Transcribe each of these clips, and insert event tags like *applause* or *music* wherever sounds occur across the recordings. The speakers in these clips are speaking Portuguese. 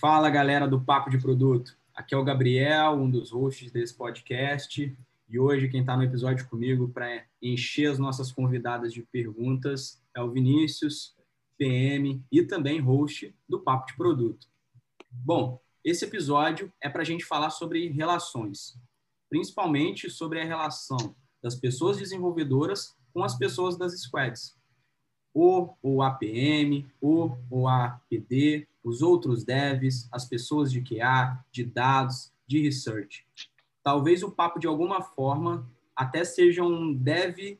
Fala galera do Papo de Produto. Aqui é o Gabriel, um dos hosts desse podcast. E hoje quem está no episódio comigo para encher as nossas convidadas de perguntas é o Vinícius, PM e também host do Papo de Produto. Bom, esse episódio é para a gente falar sobre relações, principalmente sobre a relação das pessoas desenvolvedoras com as pessoas das squads. O, o APM, o, o APD, os outros devs, as pessoas de QA, de dados, de research. Talvez o papo, de alguma forma, até seja um dev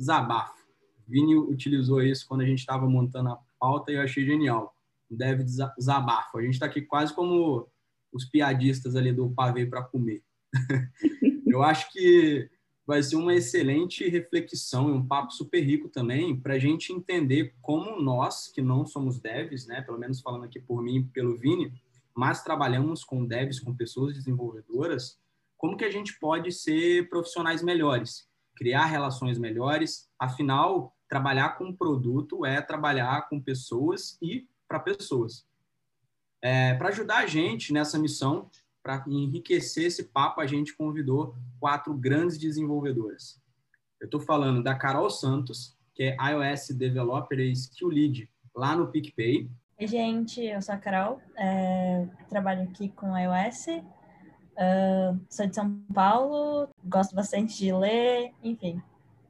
zabafo. Vini utilizou isso quando a gente estava montando a pauta e eu achei genial. Um dev zabafo. A gente está aqui quase como os piadistas ali do pavê para comer. *laughs* eu acho que vai ser uma excelente reflexão e um papo super rico também para a gente entender como nós, que não somos devs, né, pelo menos falando aqui por mim e pelo Vini, mas trabalhamos com devs, com pessoas desenvolvedoras, como que a gente pode ser profissionais melhores, criar relações melhores, afinal, trabalhar com produto é trabalhar com pessoas e para pessoas. É, para ajudar a gente nessa missão, para enriquecer esse papo, a gente convidou quatro grandes desenvolvedoras. Eu estou falando da Carol Santos, que é iOS Developer e Skill Lead lá no PicPay. Oi, gente, eu sou a Carol, é, trabalho aqui com iOS, uh, sou de São Paulo, gosto bastante de ler, enfim,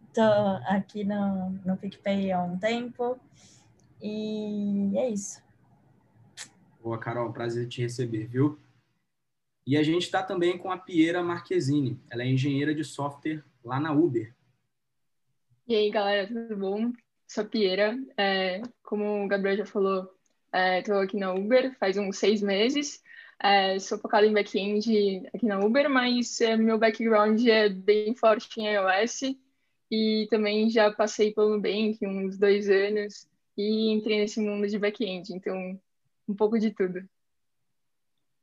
estou aqui no, no PicPay há um tempo e é isso. Boa, Carol, prazer te receber, viu? E a gente está também com a Piera Marquezine. Ela é engenheira de software lá na Uber. E aí, galera, tudo bom? Sou a Piera. É, como o Gabriel já falou, estou é, aqui na Uber faz uns seis meses. É, sou focada em back-end aqui na Uber, mas é, meu background é bem forte em iOS e também já passei pelo Nubank uns dois anos e entrei nesse mundo de back-end, então um pouco de tudo.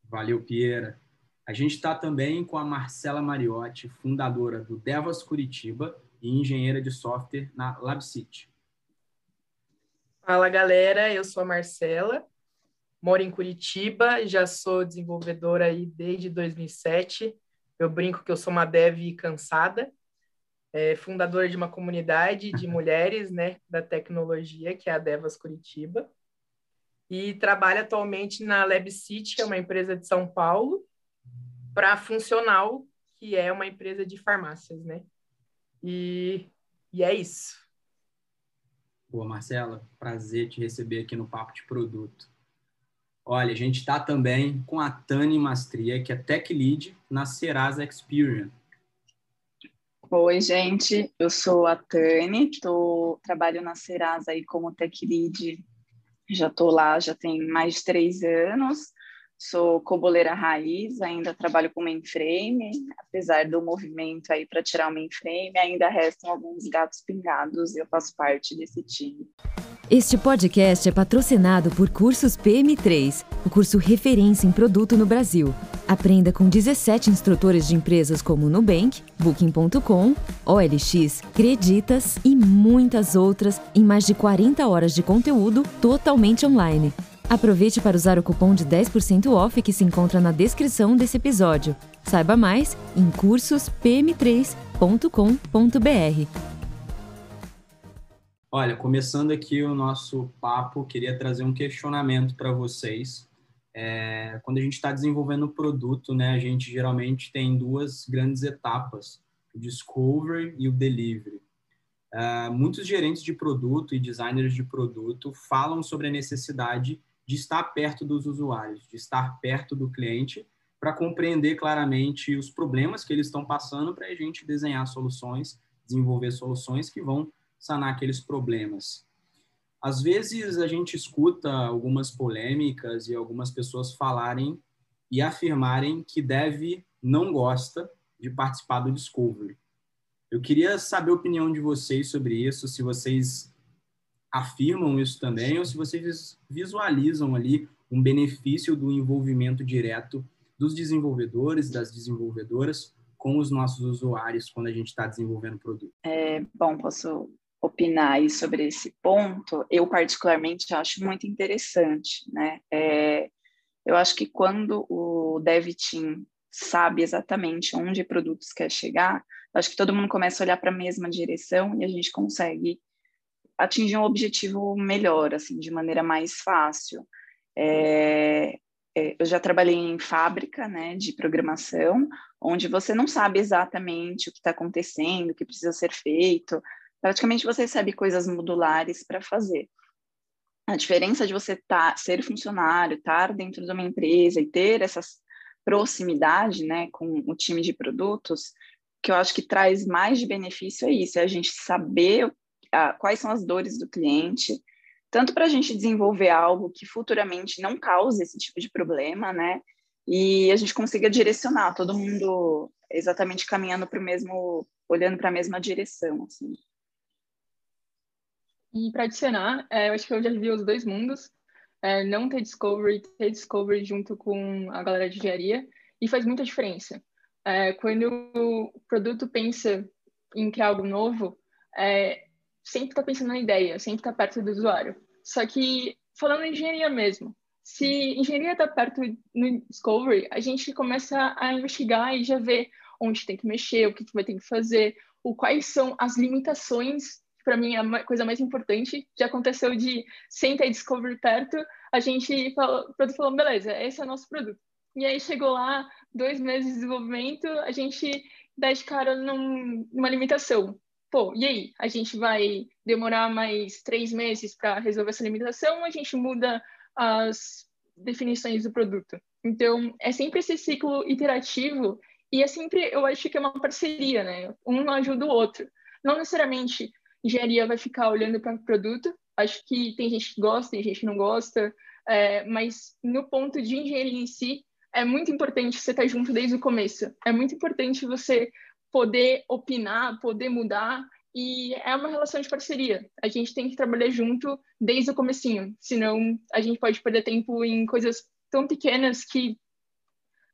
Valeu, Piera. A gente está também com a Marcela Mariotti, fundadora do Devas Curitiba e engenheira de software na LabCity. Fala galera, eu sou a Marcela, moro em Curitiba, já sou desenvolvedora aí desde 2007. Eu brinco que eu sou uma dev cansada, é, fundadora de uma comunidade de *laughs* mulheres né, da tecnologia, que é a Devas Curitiba, e trabalho atualmente na LabCity, que é uma empresa de São Paulo, para a Funcional, que é uma empresa de farmácias, né? E, e é isso. Boa, Marcela. Prazer te receber aqui no Papo de Produto. Olha, a gente está também com a Tani Mastria, que é Tech Lead na Serasa Experience. Oi, gente. Eu sou a Tani, tô, trabalho na Serasa aí como Tech Lead. Já estou lá, já tem mais de três anos. Sou coboleira raiz, ainda trabalho com mainframe, apesar do movimento aí para tirar o mainframe, ainda restam alguns gatos pingados e eu faço parte desse time. Este podcast é patrocinado por Cursos PM3, o curso referência em produto no Brasil. Aprenda com 17 instrutores de empresas como Nubank, Booking.com, OLX, Creditas e muitas outras em mais de 40 horas de conteúdo totalmente online. Aproveite para usar o cupom de 10% off que se encontra na descrição desse episódio. Saiba mais em cursospm3.com.br. Olha, começando aqui o nosso papo, queria trazer um questionamento para vocês. É, quando a gente está desenvolvendo um produto, né, a gente geralmente tem duas grandes etapas, o discovery e o delivery. Uh, muitos gerentes de produto e designers de produto falam sobre a necessidade de estar perto dos usuários, de estar perto do cliente, para compreender claramente os problemas que eles estão passando, para a gente desenhar soluções, desenvolver soluções que vão sanar aqueles problemas. Às vezes a gente escuta algumas polêmicas e algumas pessoas falarem e afirmarem que deve não gosta de participar do Discovery. Eu queria saber a opinião de vocês sobre isso, se vocês afirmam isso também, ou se vocês visualizam ali um benefício do envolvimento direto dos desenvolvedores, das desenvolvedoras com os nossos usuários quando a gente está desenvolvendo o produto. É, bom, posso opinar aí sobre esse ponto. Eu particularmente acho muito interessante, né? É, Eu acho que quando o dev team sabe exatamente onde produtos quer chegar, acho que todo mundo começa a olhar para a mesma direção e a gente consegue atingir um objetivo melhor, assim, de maneira mais fácil. É, é, eu já trabalhei em fábrica, né, de programação, onde você não sabe exatamente o que está acontecendo, o que precisa ser feito. Praticamente você recebe coisas modulares para fazer. A diferença de você tá, ser funcionário, estar dentro de uma empresa e ter essa proximidade, né, com o time de produtos, que eu acho que traz mais de benefício é isso, é a gente saber a, quais são as dores do cliente, tanto para a gente desenvolver algo que futuramente não cause esse tipo de problema, né? E a gente consiga direcionar todo mundo exatamente caminhando para o mesmo, olhando para a mesma direção, assim. E para adicionar, é, eu acho que eu já vi os dois mundos, é, não ter discovery, ter discovery junto com a galera de engenharia, e faz muita diferença. É, quando o produto pensa em criar algo novo, é, sempre está pensando na ideia, sempre está perto do usuário. Só que, falando em engenharia mesmo, se engenharia está perto no Discovery, a gente começa a investigar e já vê onde tem que mexer, o que, vai ter que fazer, o quais são as limitações, para mim é a coisa mais importante. Já aconteceu de, sem ter Discovery perto, a gente falou, falou, beleza, esse é o nosso produto. E aí chegou lá, dois meses de desenvolvimento, a gente dá de cara num, numa limitação pô, e aí? A gente vai demorar mais três meses para resolver essa limitação a gente muda as definições do produto? Então, é sempre esse ciclo iterativo e é sempre, eu acho que é uma parceria, né? Um ajuda o outro. Não necessariamente engenharia vai ficar olhando para o produto, acho que tem gente que gosta, tem gente que não gosta, é, mas no ponto de engenharia em si, é muito importante você estar tá junto desde o começo. É muito importante você poder opinar, poder mudar, e é uma relação de parceria. A gente tem que trabalhar junto desde o comecinho, senão a gente pode perder tempo em coisas tão pequenas que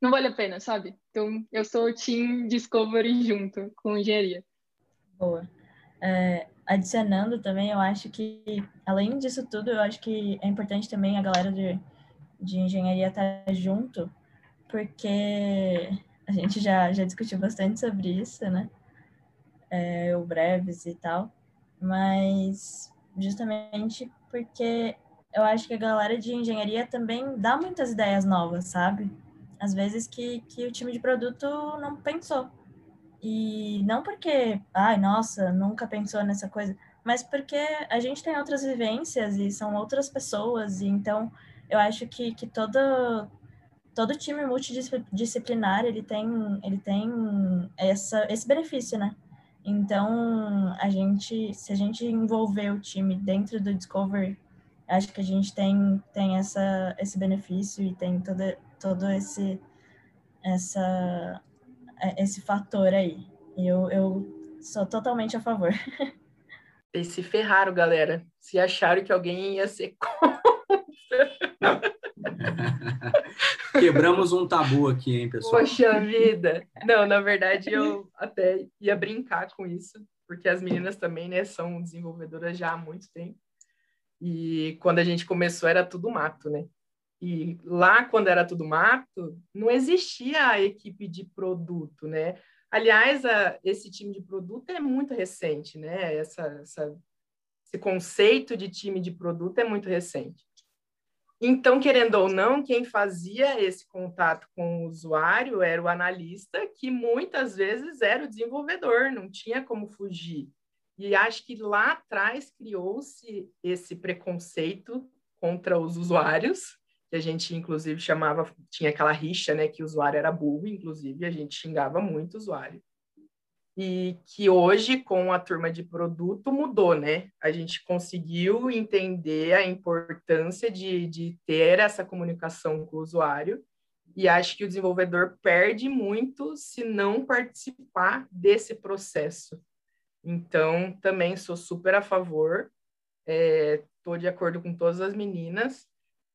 não vale a pena, sabe? Então, eu sou Team Discovery junto com engenharia. Boa. É, adicionando também, eu acho que, além disso tudo, eu acho que é importante também a galera de, de engenharia estar junto, porque a gente já, já discutiu bastante sobre isso, né? É, o Breves e tal, mas justamente porque eu acho que a galera de engenharia também dá muitas ideias novas, sabe? Às vezes que, que o time de produto não pensou. E não porque, ai, nossa, nunca pensou nessa coisa, mas porque a gente tem outras vivências e são outras pessoas, e então eu acho que, que toda, todo time multidisciplinar ele tem ele tem essa esse benefício, né? Então, a gente, se a gente envolver o time dentro do Discovery, acho que a gente tem tem essa esse benefício e tem todo todo esse essa esse fator aí. E eu, eu sou totalmente a favor. Eles *laughs* se ferraram, galera. Se acharam que alguém ia ser contra. *laughs* Quebramos um tabu aqui, hein, pessoal? Poxa vida! Não, na verdade, eu até ia brincar com isso, porque as meninas também, né, são desenvolvedoras já há muito tempo. E quando a gente começou, era tudo mato, né? E lá, quando era tudo mato, não existia a equipe de produto, né? Aliás, a, esse time de produto é muito recente, né? Essa, essa, esse conceito de time de produto é muito recente. Então, querendo ou não, quem fazia esse contato com o usuário era o analista, que muitas vezes era o desenvolvedor, não tinha como fugir. E acho que lá atrás criou-se esse preconceito contra os usuários, que a gente inclusive chamava, tinha aquela rixa, né, que o usuário era burro, inclusive a gente xingava muito o usuário e que hoje, com a turma de produto, mudou, né? A gente conseguiu entender a importância de, de ter essa comunicação com o usuário, e acho que o desenvolvedor perde muito se não participar desse processo. Então, também sou super a favor, estou é, de acordo com todas as meninas,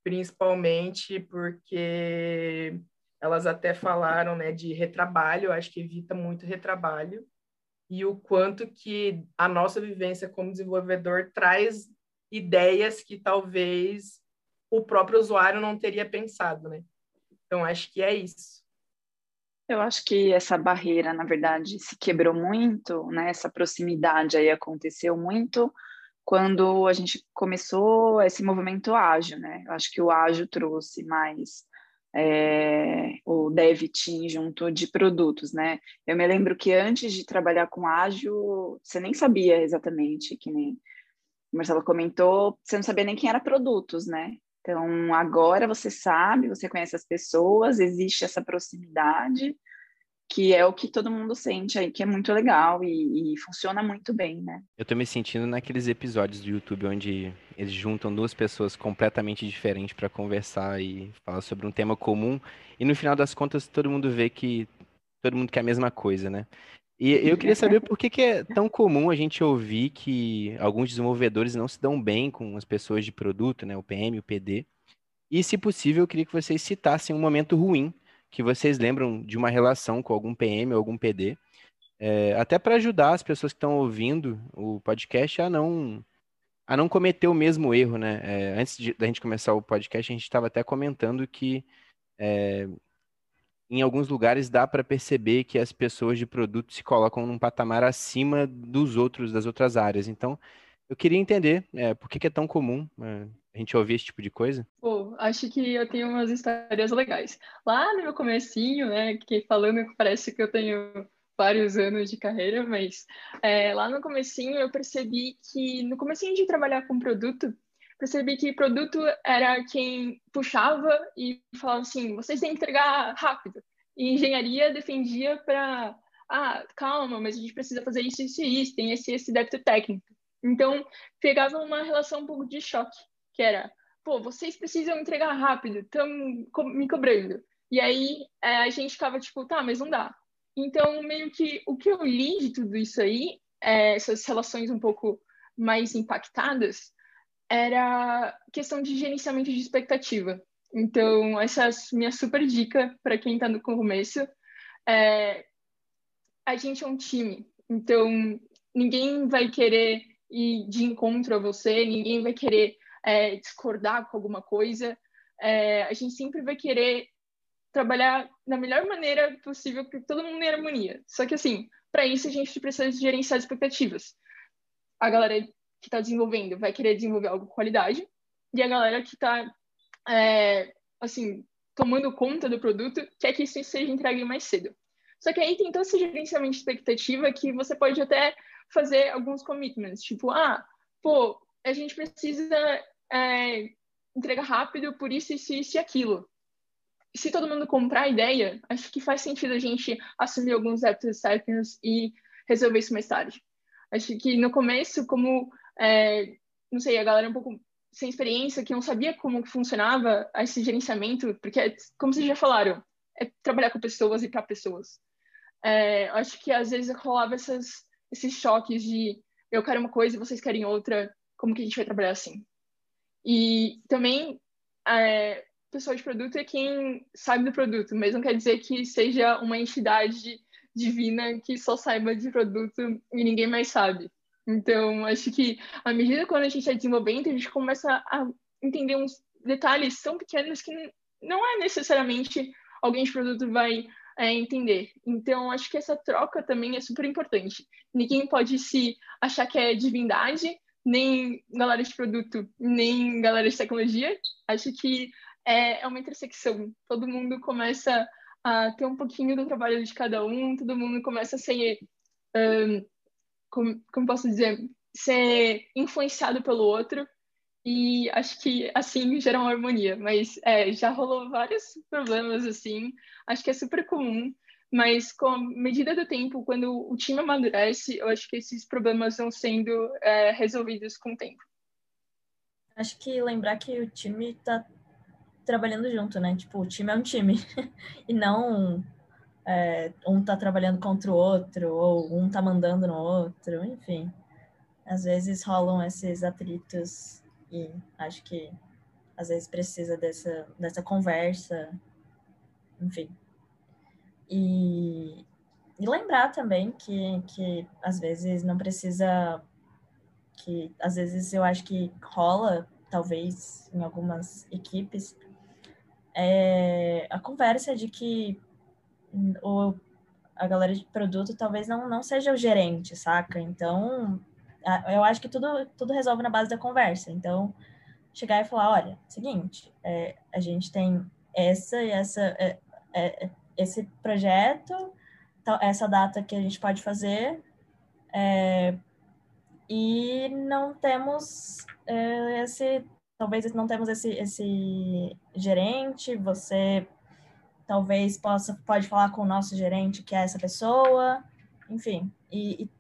principalmente porque elas até falaram né, de retrabalho, acho que evita muito retrabalho, e o quanto que a nossa vivência como desenvolvedor traz ideias que talvez o próprio usuário não teria pensado, né? Então, acho que é isso. Eu acho que essa barreira, na verdade, se quebrou muito, né? Essa proximidade aí aconteceu muito quando a gente começou esse movimento ágil, né? Eu acho que o ágil trouxe mais é, o dev team junto de produtos, né? Eu me lembro que antes de trabalhar com ágil, você nem sabia exatamente, que nem o Marcelo comentou, você não sabia nem quem era produtos, né? Então, agora você sabe, você conhece as pessoas, existe essa proximidade, que é o que todo mundo sente aí, que é muito legal e, e funciona muito bem, né? Eu tô me sentindo naqueles episódios do YouTube onde eles juntam duas pessoas completamente diferentes para conversar e falar sobre um tema comum, e no final das contas todo mundo vê que todo mundo quer a mesma coisa, né? E eu queria saber por que, que é tão comum a gente ouvir que alguns desenvolvedores não se dão bem com as pessoas de produto, né? O PM, o PD. E, se possível, eu queria que vocês citassem um momento ruim que vocês lembram de uma relação com algum PM ou algum PD, é, até para ajudar as pessoas que estão ouvindo o podcast a não a não cometer o mesmo erro, né? É, antes de, da gente começar o podcast, a gente estava até comentando que é, em alguns lugares dá para perceber que as pessoas de produto se colocam num patamar acima dos outros, das outras áreas. Então, eu queria entender é, por que, que, é tão comum é, a gente ouvir esse tipo de coisa. Pô, acho que eu tenho umas histórias legais. Lá no meu comecinho, né, que falando parece que eu tenho vários anos de carreira, mas é, lá no comecinho eu percebi que no comecinho de trabalhar com produto, percebi que produto era quem puxava e falava assim, vocês têm que entregar rápido. E engenharia defendia para, ah, calma, mas a gente precisa fazer isso, isso e isso, tem esse, esse débito técnico. Então, pegava uma relação um pouco de choque, que era, pô, vocês precisam entregar rápido, estão me cobrando. E aí é, a gente ficava tipo, tá, mas não dá. Então, meio que o que eu li de tudo isso aí, é, essas relações um pouco mais impactadas, era questão de gerenciamento de expectativa. Então, essa é a minha super dica para quem está no começo. É, a gente é um time, então ninguém vai querer ir de encontro a você, ninguém vai querer é, discordar com alguma coisa. É, a gente sempre vai querer trabalhar da melhor maneira possível para todo mundo em harmonia. Só que, assim, para isso a gente precisa gerenciar expectativas. A galera que está desenvolvendo vai querer desenvolver algo com qualidade, e a galera que está, é, assim, tomando conta do produto quer que isso seja entregue mais cedo. Só que aí tem todo esse gerenciamento de expectativa que você pode até fazer alguns commitments, tipo, ah, pô, a gente precisa é, entregar rápido por isso, isso, isso e aquilo. Se todo mundo comprar a ideia, acho que faz sentido a gente assumir alguns hábitos seconds e resolver isso mais tarde. Acho que no começo, como é, não sei, a galera um pouco sem experiência, que não sabia como funcionava esse gerenciamento, porque, como vocês já falaram, é trabalhar com pessoas e para pessoas. É, acho que às vezes rolava essas, esses choques de eu quero uma coisa e vocês querem outra, como que a gente vai trabalhar assim? E também, é, pessoa de produto é quem sabe do produto, mas não quer dizer que seja uma entidade divina que só saiba de produto e ninguém mais sabe. Então, acho que à medida quando a gente está desenvolvendo, a gente começa a entender uns detalhes tão pequenos que não é necessariamente alguém de produto vai é, entender. Então, acho que essa troca também é super importante. Ninguém pode se achar que é divindade, nem galera de produto, nem galera de tecnologia. Acho que é, é uma intersecção. Todo mundo começa a ter um pouquinho do trabalho de cada um, todo mundo começa a ser um, como, como posso dizer, ser influenciado pelo outro e acho que assim gera uma harmonia. Mas é, já rolou vários problemas assim, acho que é super comum. Mas com a medida do tempo, quando o time amadurece, eu acho que esses problemas vão sendo é, resolvidos com o tempo. Acho que lembrar que o time está trabalhando junto, né? Tipo, o time é um time *laughs* e não é, um tá trabalhando contra o outro, ou um tá mandando no outro, enfim. Às vezes rolam esses atritos e acho que às vezes precisa dessa, dessa conversa, enfim. E, e lembrar também que, que às vezes não precisa que às vezes eu acho que rola talvez em algumas equipes, é a conversa de que o, a galera de produto talvez não, não seja o gerente, saca? Então, eu acho que tudo, tudo resolve na base da conversa. Então, chegar e falar, olha, seguinte, é, a gente tem essa e essa, é, é, esse projeto, essa data que a gente pode fazer, é, e não temos é, esse, talvez não temos esse, esse gerente, você talvez possa, pode falar com o nosso gerente, que é essa pessoa, enfim, e, e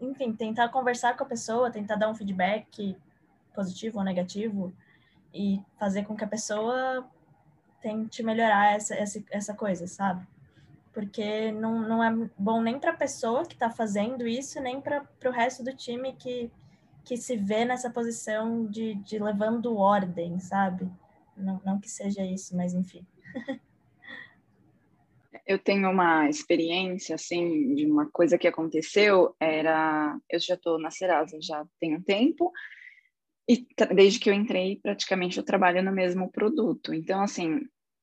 enfim, tentar conversar com a pessoa, tentar dar um feedback positivo ou negativo e fazer com que a pessoa tente melhorar essa, essa, essa coisa, sabe? Porque não, não é bom nem para a pessoa que está fazendo isso, nem para o resto do time que, que se vê nessa posição de, de levando ordem, sabe? Não, não que seja isso, mas enfim. *laughs* eu tenho uma experiência, assim, de uma coisa que aconteceu, era... Eu já estou na Serasa já tem um tempo, e desde que eu entrei, praticamente eu trabalho no mesmo produto. Então, assim,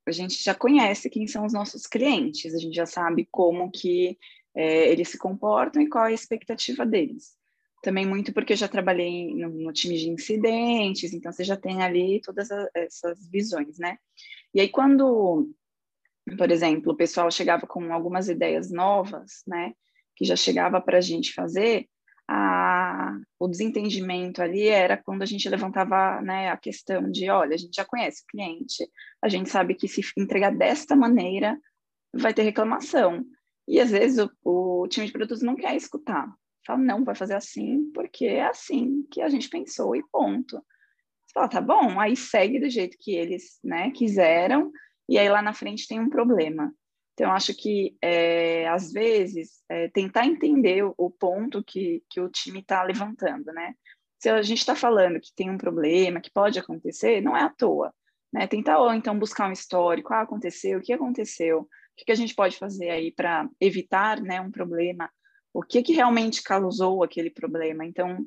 a gente já conhece quem são os nossos clientes, a gente já sabe como que é, eles se comportam e qual é a expectativa deles. Também muito porque eu já trabalhei no, no time de incidentes, então você já tem ali todas a, essas visões, né? E aí, quando por exemplo, o pessoal chegava com algumas ideias novas, né, que já chegava para a gente fazer, a, o desentendimento ali era quando a gente levantava né, a questão de, olha, a gente já conhece o cliente, a gente sabe que se entregar desta maneira vai ter reclamação. E às vezes o, o time de produtos não quer escutar. Fala, não, vai fazer assim, porque é assim que a gente pensou e ponto. Você fala, tá bom, aí segue do jeito que eles né, quiseram, e aí lá na frente tem um problema. Então, acho que, é, às vezes, é, tentar entender o, ponto que, que o time está levantando, né? Se a gente está falando que tem um problema, que pode acontecer, não é à toa, né? Tentar, ou então, buscar um histórico, ah, aconteceu, o que aconteceu? O que, que a gente pode fazer aí para evitar né, um problema? O que, que realmente causou aquele problema? Então,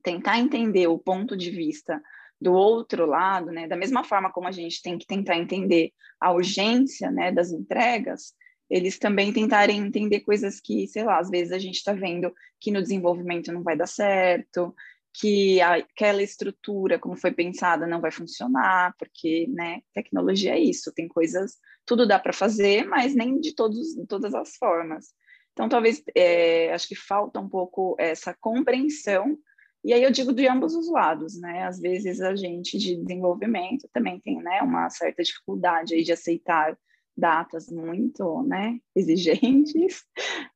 tentar entender o ponto de vista do outro lado, né, da mesma forma como a gente tem que tentar entender a urgência, né, das entregas, eles também tentarem entender coisas que, sei lá, às vezes a gente está vendo que no desenvolvimento não vai dar certo, que aquela estrutura, como foi pensada, não vai funcionar, porque, né, tecnologia é isso, tem coisas, tudo dá para fazer, mas nem de todos, de todas as formas. Então, talvez, é, acho que falta um pouco essa compreensão e aí eu digo de ambos os lados, né? Às vezes a gente de desenvolvimento também tem, né, uma certa dificuldade aí de aceitar datas muito, né, *laughs* exigentes,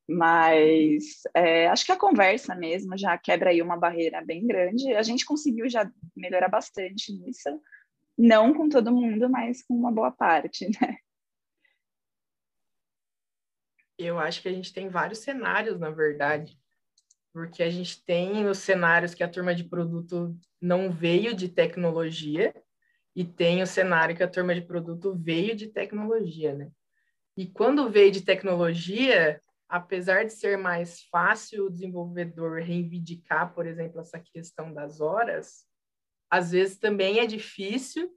mas é, acho que a conversa mesmo já quebra aí uma barreira bem grande. A gente conseguiu já melhorar bastante nisso, não com todo mundo, mas com uma boa parte, *laughs* né? Eu acho que a gente tem vários cenários, na verdade porque a gente tem os cenários que a turma de produto não veio de tecnologia e tem o cenário que a turma de produto veio de tecnologia, né? E quando veio de tecnologia, apesar de ser mais fácil o desenvolvedor reivindicar, por exemplo, essa questão das horas, às vezes também é difícil,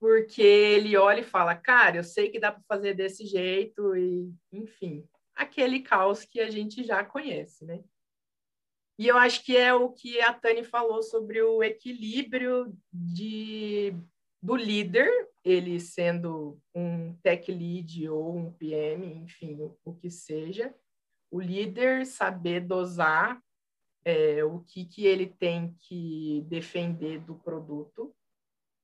porque ele olha e fala, cara, eu sei que dá para fazer desse jeito, e enfim, aquele caos que a gente já conhece, né? E eu acho que é o que a Tani falou sobre o equilíbrio de, do líder, ele sendo um tech lead ou um PM, enfim, o, que seja, o líder saber dosar é, o que, que ele tem que defender do produto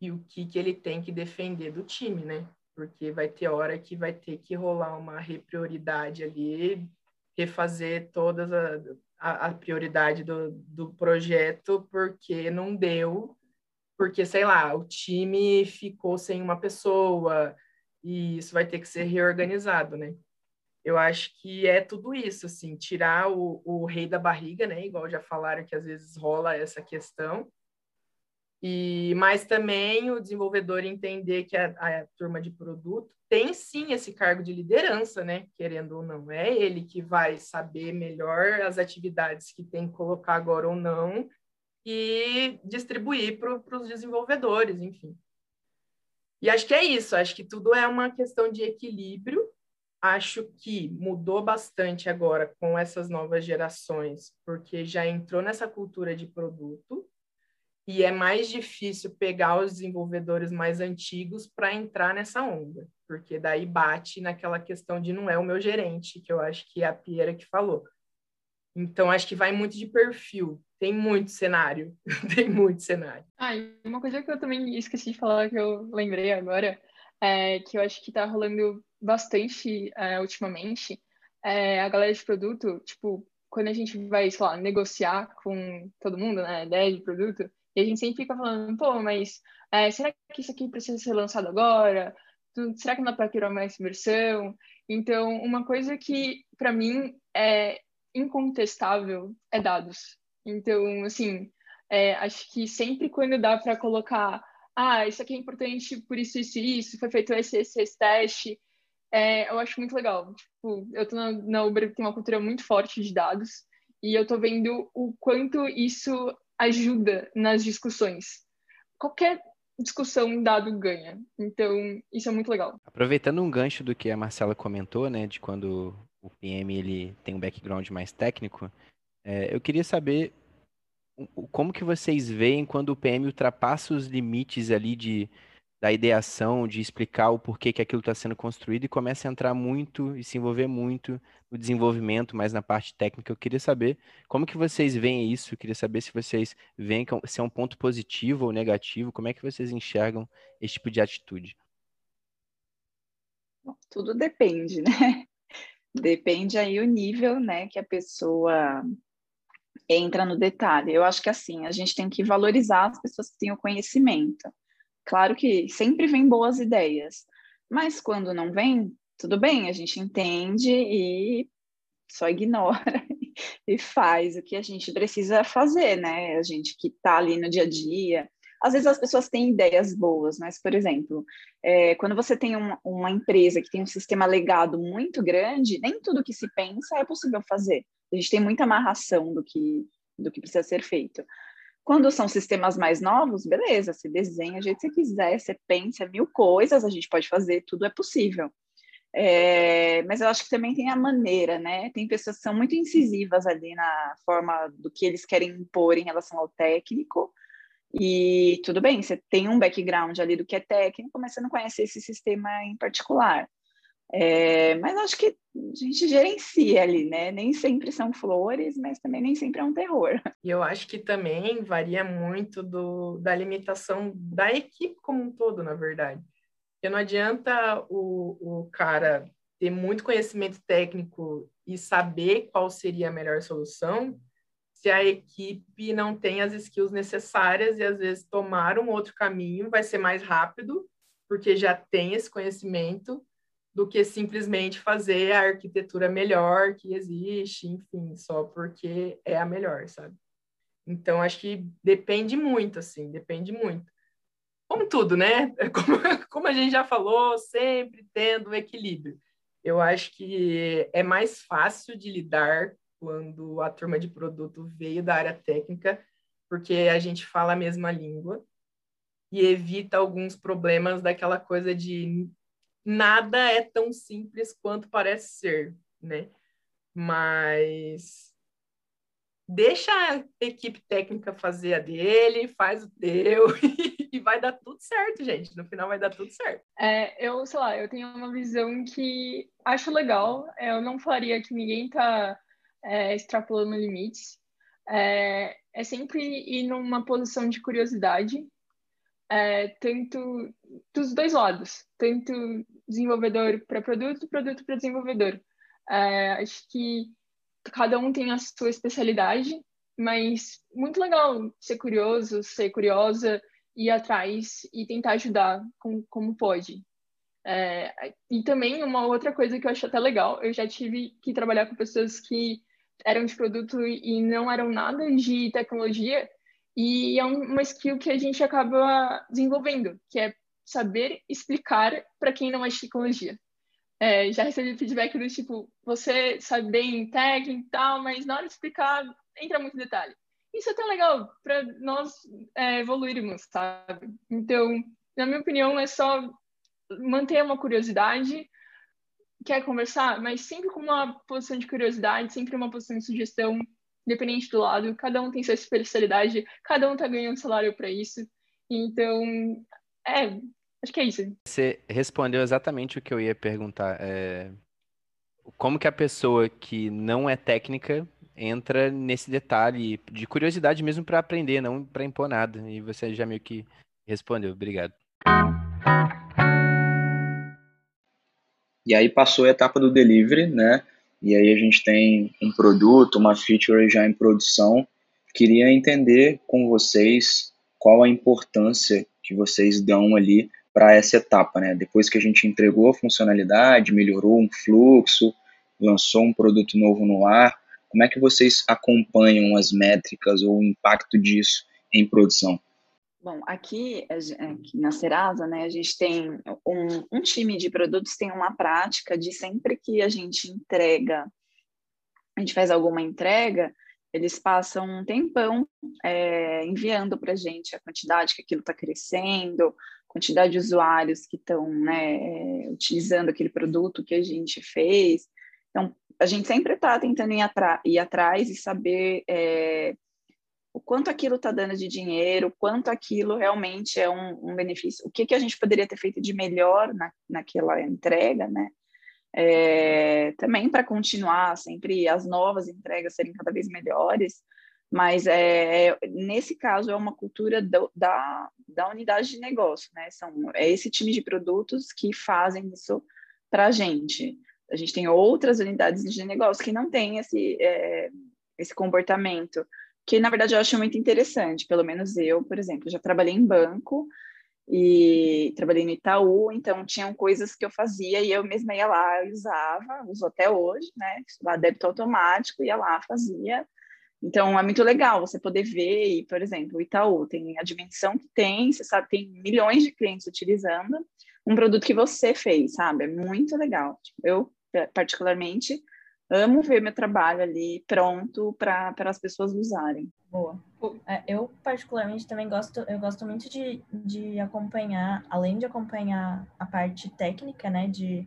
e o que, que ele tem que defender do time, né? Porque vai ter hora que vai ter que rolar uma reprioridade ali, refazer todas as a, a prioridade do, do projeto porque não deu, porque, sei lá, o time ficou sem uma pessoa e isso vai ter que ser reorganizado, né? Eu acho que é tudo isso, assim, tirar o, o rei da barriga, né? Igual já falaram que às vezes rola essa questão, e, mas também o desenvolvedor entender que a, a, turma de produto tem sim esse cargo de liderança, né? Querendo ou não, é ele que vai saber melhor as atividades que tem que colocar agora ou não, e distribuir para os desenvolvedores, enfim. E acho que é isso, acho que tudo é uma questão de equilíbrio. Acho que mudou bastante agora com essas novas gerações, porque já entrou nessa cultura de produto e é mais difícil pegar os desenvolvedores mais antigos para entrar nessa onda, porque daí bate naquela questão de não é o meu gerente, que eu acho que é a Piera que falou. Então, acho que vai muito de perfil. Tem muito cenário. *laughs* Tem muito cenário. Ah, e uma coisa que eu também esqueci de falar, que eu lembrei agora, é que eu acho que está rolando bastante é, ultimamente, é a galera de produto, tipo, quando a gente vai, sei lá, negociar com todo mundo, né, ideia de produto, e a gente sempre fica falando, pô, mas é, será que isso aqui precisa ser lançado agora? Será que não dá para criar mais versão? Então, uma coisa que, para mim, é incontestável é dados. Então, assim, é, acho que sempre quando dá para colocar, ah, isso aqui é importante por isso, isso e isso, foi feito esse, esse, esse teste, é, eu acho muito legal. Tipo, eu tô na, na Uber, tem uma cultura muito forte de dados, e eu tô vendo o quanto isso ajuda nas discussões. Qualquer discussão dado ganha. Então, isso é muito legal. Aproveitando um gancho do que a Marcela comentou, né, de quando o PM ele tem um background mais técnico, é, eu queria saber como que vocês veem quando o PM ultrapassa os limites ali de da ideação, de explicar o porquê que aquilo está sendo construído e começa a entrar muito e se envolver muito no desenvolvimento, mas na parte técnica. Eu queria saber como que vocês veem isso, eu queria saber se vocês veem é se é um ponto positivo ou negativo, como é que vocês enxergam esse tipo de atitude? Tudo depende, *laughs* né? Depende aí o nível, né, que a pessoa entra no detalhe. Eu acho que assim, a gente tem que valorizar as pessoas que têm o conhecimento. Claro que sempre vem boas ideias, mas quando não vem, tudo bem, a gente entende e só ignora *laughs* e faz o que a gente precisa fazer, né? A gente que está ali no dia a dia. Às vezes as pessoas têm ideias boas, mas, por exemplo, é, quando você tem uma, uma empresa que tem um sistema legado muito grande, nem tudo que se pensa é possível fazer. A gente tem muita amarração do que, do que precisa ser feito. Quando são sistemas mais novos, beleza, você desenha do jeito que você quiser, você pensa mil coisas, a gente pode fazer, tudo é possível. É, mas eu acho que também tem a maneira, né? Tem pessoas que são muito incisivas ali na forma do que eles querem impor em relação ao técnico. E tudo bem, você tem um background ali do que é técnico, mas você não conhece esse sistema em particular. É, mas acho que a gente gerencia ali, né? Nem sempre são flores, mas também nem sempre é um terror. *laughs* E eu acho que também varia muito do, da limitação da equipe como um todo, na verdade. Porque não adianta o, o cara ter muito conhecimento técnico e saber qual seria a melhor solução se a equipe não tem as skills necessárias e às vezes tomar um outro caminho vai ser mais rápido, porque já tem esse conhecimento do que simplesmente fazer a arquitetura melhor que existe, enfim, só porque é a melhor, sabe? Então, acho que depende muito, assim, depende muito. Como tudo, né? *laughs* Como, como a gente já falou, sempre tendo um equilíbrio. Eu acho que é mais fácil de lidar quando a turma de produto veio da área técnica, porque a gente fala a mesma língua e evita alguns problemas daquela coisa de nada é tão simples quanto parece ser, né? Mas deixa a equipe técnica fazer a dele, faz o teu *laughs* e vai dar tudo certo, gente. No final vai dar tudo certo. É, eu, sei lá, eu tenho uma visão que acho legal. Eu não faria que ninguém tá é, extrapolando limites. É, é sempre ir numa posição de curiosidade é, tanto dos dois lados, tanto desenvolvedor para produto, produto para desenvolvedor. É, acho que cada um tem a sua especialidade, mas muito legal ser curioso, ser curiosa, ir atrás e tentar ajudar com, como pode. É, e também uma outra coisa que eu acho até legal, eu já tive que trabalhar com pessoas que eram de produto e não eram nada de tecnologia, e é uma skill que a gente acaba desenvolvendo, que é saber explicar para quem não é de tecnologia. É, já recebi feedback do tipo, você sabe bem técnico e tal, mas na hora de explicar, entra muito detalhe. isso é tão legal para nós é, evoluirmos, sabe? Então, na minha opinião, é só manter uma curiosidade, quer conversar, mas sempre com uma posição de curiosidade, sempre uma posição de sugestão, independente do lado. Cada um tem sua especialidade, cada um tá ganhando salário para isso. Então, é, acho que é isso. Você respondeu exatamente o que eu ia perguntar. É... Como que a pessoa que não é técnica entra nesse detalhe de curiosidade mesmo para aprender, não para impor nada. E você já meio que respondeu. Obrigado. E aí passou a etapa do delivery, né? E aí a gente tem um produto, uma feature já em produção. Queria entender com vocês qual a importância que vocês dão ali para essa etapa, né? Depois que a gente entregou a funcionalidade, melhorou um fluxo, lançou um produto novo no ar, como é que vocês acompanham as métricas ou o impacto disso em produção? Bom, aqui, aqui na Serasa, né, a gente tem um, um, time de produtos tem uma prática de sempre que a gente entrega, a gente faz alguma entrega, eles passam um tempão é, enviando para a gente a quantidade que aquilo está crescendo, quantidade de usuários que estão né, utilizando aquele produto que a gente fez. Então, a gente sempre está tentando ir, ir, atrás e saber é, o quanto aquilo está dando de dinheiro, quanto aquilo realmente é um, um, benefício, o que, que a gente poderia ter feito de melhor na, naquela entrega, né? É, também para continuar sempre as novas entregas serem cada vez melhores, mas é, nesse caso é uma cultura do, da, da unidade de negócio, né? São, é esse time de produtos que fazem isso para a gente. A gente tem outras unidades de negócio que não têm esse, é, esse comportamento, que na verdade eu acho muito interessante. Pelo menos eu, por exemplo, já trabalhei em banco e trabalhei no Itaú, então tinham coisas que eu fazia e eu mesma ia lá e usava, uso até hoje, né? Lá débito automático, ia lá, fazia. Então é muito legal você poder ver, e, por exemplo, o Itaú tem a dimensão que tem, você sabe, tem milhões de clientes utilizando um produto que você fez, sabe? É muito legal. Tipo, eu particularmente, amo ver meu trabalho ali pronto para as pessoas usarem. Boa. É, eu particularmente também gosto, eu gosto muito de, de acompanhar, além de acompanhar a parte técnica, né, de,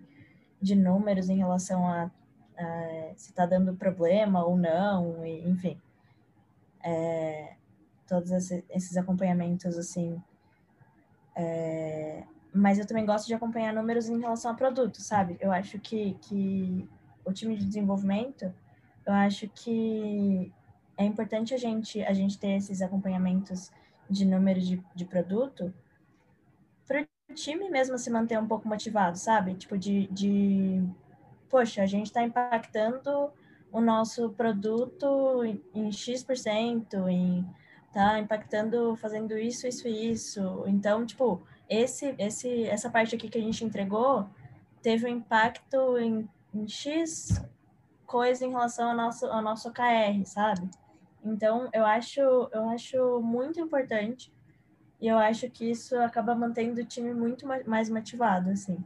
de números em relação a, a se está dando problema ou não, e, enfim, é, todos esses acompanhamentos assim. É, mas eu também gosto de acompanhar números em relação a produtos, sabe? Eu acho que, que o time de desenvolvimento, eu acho que é importante a gente, a gente ter esses acompanhamentos de números de, de produto para o time mesmo se manter um pouco motivado, sabe? Tipo, de, de poxa, a gente está impactando o nosso produto em X%, em tá impactando, fazendo isso, isso e isso. Então, tipo, esse, esse, essa parte aqui que a gente entregou teve um impacto em, em X coisa em relação ao nosso, ao nosso KR, sabe? Então, eu acho, eu acho muito importante e eu acho que isso acaba mantendo o time muito mais motivado, assim.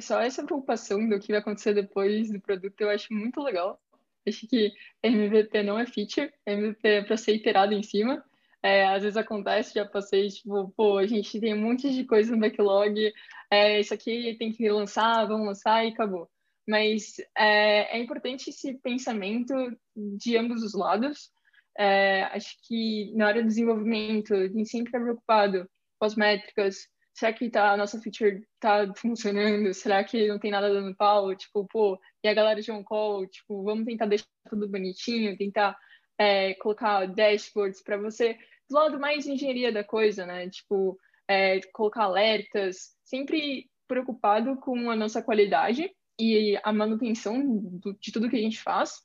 Só essa preocupação do que vai acontecer depois do produto eu acho muito legal. Acho que MVP não é feature, MVP é para ser iterado em cima. É, às vezes acontece, já passei, tipo, pô, a gente tem um monte de coisa no backlog, é, isso aqui tem que lançar, vamos lançar e acabou. Mas é, é importante esse pensamento de ambos os lados. É, acho que na hora do desenvolvimento, a gente sempre está preocupado com as métricas. Será que tá, a nossa feature tá funcionando? Será que não tem nada dando pau? Tipo, pô, e a galera de on-call? Tipo, vamos tentar deixar tudo bonitinho, tentar é, colocar dashboards para você do lado mais engenharia da coisa, né? Tipo, é, colocar alertas, sempre preocupado com a nossa qualidade e a manutenção do, de tudo que a gente faz.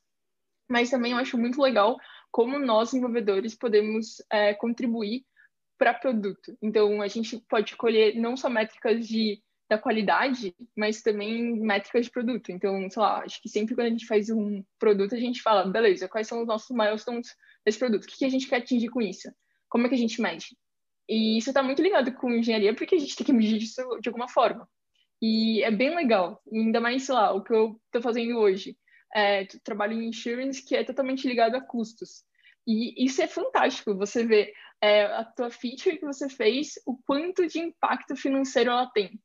Mas também eu acho muito legal como nós, desenvolvedores, podemos é, contribuir para produto. Então, a gente pode escolher não só métricas de, da qualidade, mas também métricas de produto. Então, sei lá, acho que sempre quando a gente faz um produto, a gente fala, beleza, quais são os nossos milestones desse produto? O que, a gente quer atingir com isso? como é que a gente mede? E isso está muito ligado com engenharia, porque a gente tem que medir isso de alguma forma. E é bem legal, ainda mais, sei lá, o que eu estou fazendo hoje. É, trabalho em insurance, que é totalmente ligado a custos. E isso é fantástico, você vê é, a tua feature que você fez, o quanto de impacto financeiro ela tem.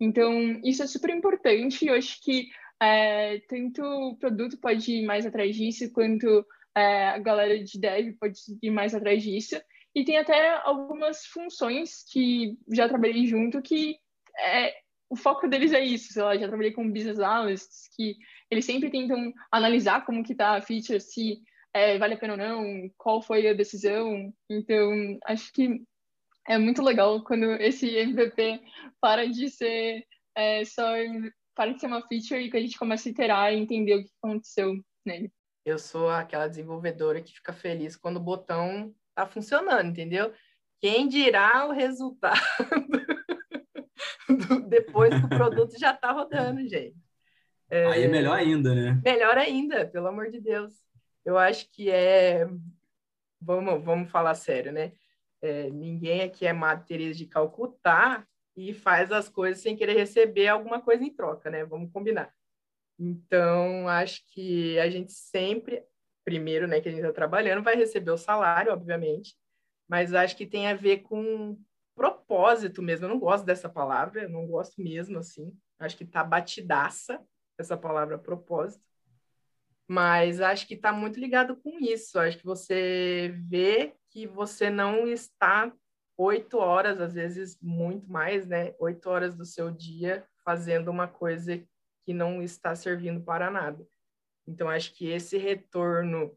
Então, isso é super importante eu acho que é, tanto o produto pode ir mais atrás disso, quanto é, a galera de dev pode ir mais atrás disso. E tem até algumas funções que já trabalhei junto que é, o foco deles é isso. Sei lá, já trabalhei com business analysts que eles sempre tentam analisar como que está a feature, se é, vale a pena ou não, qual foi a decisão. Então, acho que é muito legal quando esse MVP para de ser é, só para de ser uma feature e que a gente começa a iterar e entender o que aconteceu nele. Eu sou aquela desenvolvedora que fica feliz quando o botão tá funcionando, entendeu? Quem dirá o resultado *laughs* *laughs* depois que o produto já tá rodando, gente. É... Aí é melhor ainda, né? Melhor ainda, pelo amor de Deus. Eu acho que é. Vamos, vamos falar sério, né? É, ninguém aqui é Madre Teresa de Calcutá e faz as coisas sem querer receber alguma coisa em troca, né? Vamos combinar. Então, acho que a gente sempre, primeiro, né, que a gente está trabalhando, vai receber o salário, obviamente, mas acho que tem a ver com propósito mesmo. Eu não gosto dessa palavra, eu não gosto mesmo, assim. Acho que tá batidaça essa palavra propósito. Mas acho que está muito ligado com isso. Acho que você vê que você não está oito horas, às vezes muito mais, né? Oito horas do seu dia fazendo uma coisa que não está servindo para nada. Então, acho que esse retorno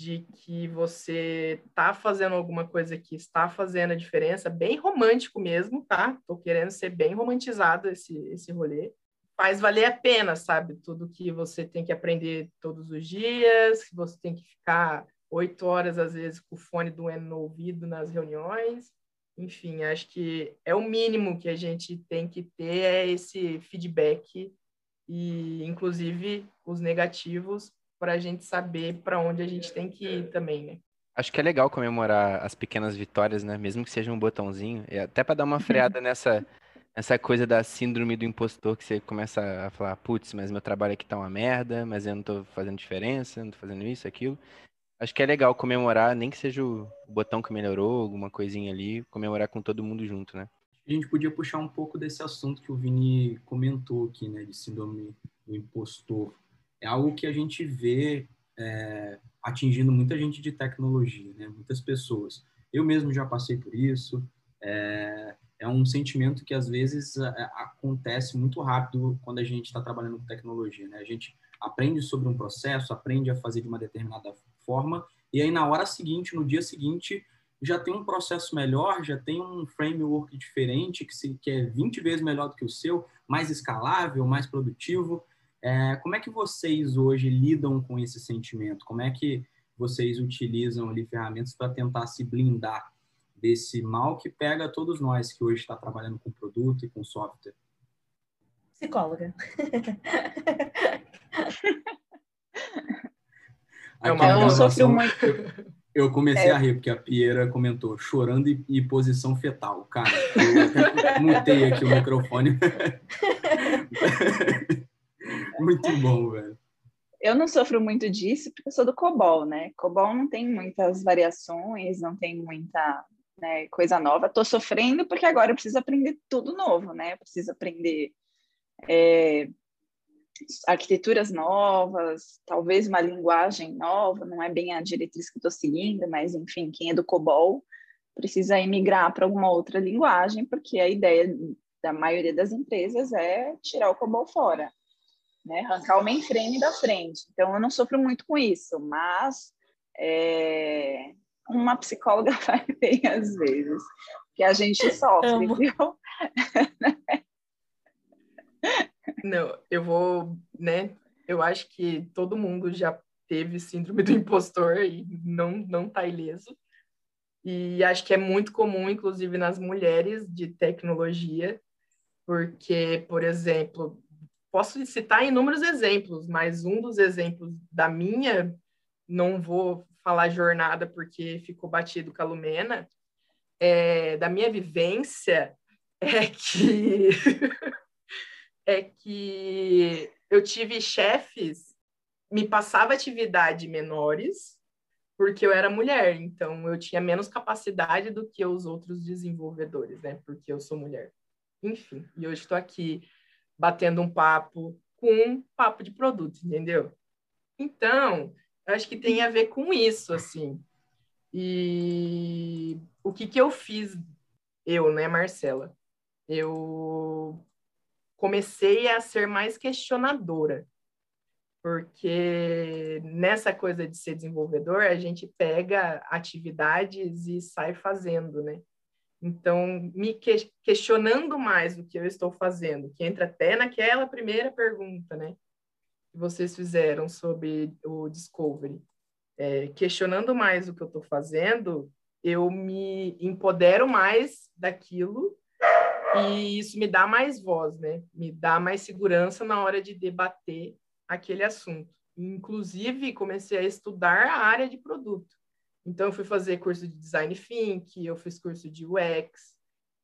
de que você está fazendo alguma coisa que está fazendo a diferença, bem romântico mesmo, tá? Tô querendo ser bem romantizado esse, esse rolê. Faz valer a pena, sabe? Tudo que você tem que aprender todos os dias, que você tem que ficar oito horas, às vezes, com o fone doendo no ouvido nas reuniões. Enfim, acho que é o mínimo que a gente tem que ter é esse feedback e, inclusive, os negativos para a gente saber para onde a gente tem que ir também, né? Acho que é legal comemorar as pequenas vitórias, né? Mesmo que seja um botãozinho, e até para dar uma *laughs* freada nessa essa coisa da síndrome do impostor que você começa a falar, putz, mas meu trabalho aqui tá uma merda, mas eu não tô fazendo diferença, não tô fazendo isso, aquilo. Acho que é legal comemorar, nem que seja o botão que melhorou, alguma coisinha ali, comemorar com todo mundo junto, né? A gente podia puxar um pouco desse assunto que o Vini comentou aqui, né, de síndrome do impostor. É algo que a gente vê é, atingindo muita gente de tecnologia, né, muitas pessoas. Eu mesmo já passei por isso. É, é um sentimento que às vezes acontece muito rápido quando a gente está trabalhando com tecnologia, né? A gente aprende sobre um processo, aprende a fazer de uma determinada forma, e aí na hora seguinte, no dia seguinte, já tem um processo melhor, já tem um framework diferente, que, se, que é 20 vezes melhor do que o seu, mais escalável, mais produtivo. É, como é que vocês hoje lidam com esse sentimento? Como é que vocês utilizam ali ferramentas para tentar se blindar desse mal que pega todos nós que hoje está trabalhando com produto e com software? Psicóloga. *laughs* É uma eu sofri muito. Eu comecei é. a rir, porque a Piera comentou chorando e, e posição fetal. Cara, eu *laughs* mutei aqui o microfone. *laughs* *laughs* muito bom, velho. Eu não sofro muito disso porque eu sou do COBOL, né? COBOL não tem muitas variações, não tem muita né, coisa nova. Estou sofrendo porque agora eu preciso aprender tudo novo, né? Eu preciso aprender é, arquiteturas novas, talvez uma linguagem nova, não é bem a diretriz que estou seguindo, mas enfim, quem é do COBOL precisa emigrar para alguma outra linguagem, porque a ideia da maioria das empresas é tirar o COBOL fora, né? arrancar o mainframe da frente. Então, eu não sofro muito com isso, mas é, uma psicóloga *laughs* vai bem às vezes, que a gente sofre, Amo. viu? Não, eu vou, né? Eu acho que todo mundo já teve síndrome do impostor e não não tá ileso. E acho que é muito comum, inclusive nas mulheres de tecnologia, porque, por exemplo, posso citar inúmeros exemplos, mas um dos exemplos da minha, não vou falar jornada porque ficou batido com a Lumena, é, da minha vivência *laughs* é que *laughs* é que eu tive chefes me passava atividade menores, porque eu era mulher, então eu tinha menos capacidade do que os outros desenvolvedores, né? Porque eu sou mulher. Enfim, e hoje estou aqui batendo um papo com um papo de produto, entendeu? Então, eu acho que tem a ver com isso, assim. E o que que eu fiz, eu, né, Marcela? Eu comecei a ser mais questionadora, porque nessa coisa de ser desenvolvedor, a gente pega atividades e sai fazendo, né? Então, me que questionando mais o que eu estou fazendo, que entra até naquela primeira pergunta, né? Que vocês fizeram sobre o Discovery. É, questionando mais o que eu estou fazendo, eu me empodero mais daquilo e isso me dá mais voz, né? Me dá mais segurança na hora de debater aquele assunto. Inclusive, comecei a estudar a área de produto. Então, eu fui fazer curso de Design Think, eu fiz curso de UX,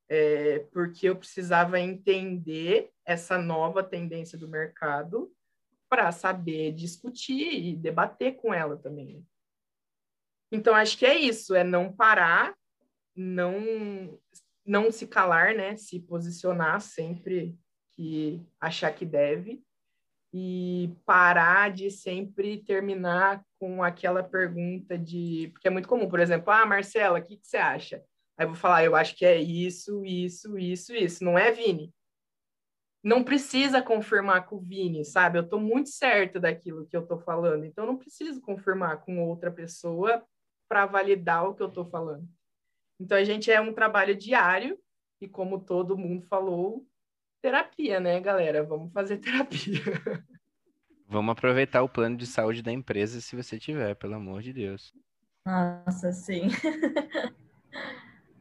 é, porque eu precisava entender essa nova tendência do mercado para saber discutir e debater com ela também. Né? Então, acho que é isso, é não parar, não não se calar, né? Se posicionar sempre que achar que deve e parar de sempre terminar com aquela pergunta de porque é muito comum, por exemplo, ah, Marcela, o que, que você acha? Aí eu vou falar, eu acho que é isso, isso, isso, isso. Não é, Vini? Não precisa confirmar com o Vini, sabe? Eu estou muito certa daquilo que eu estou falando, então não preciso confirmar com outra pessoa para validar o que eu estou falando. Então, a gente é um trabalho diário e, como todo mundo falou, terapia, né, galera? Vamos fazer *laughs* terapia. Vamos aproveitar o plano de saúde da empresa se você tiver, pelo amor de Deus. Nossa, sim. *laughs*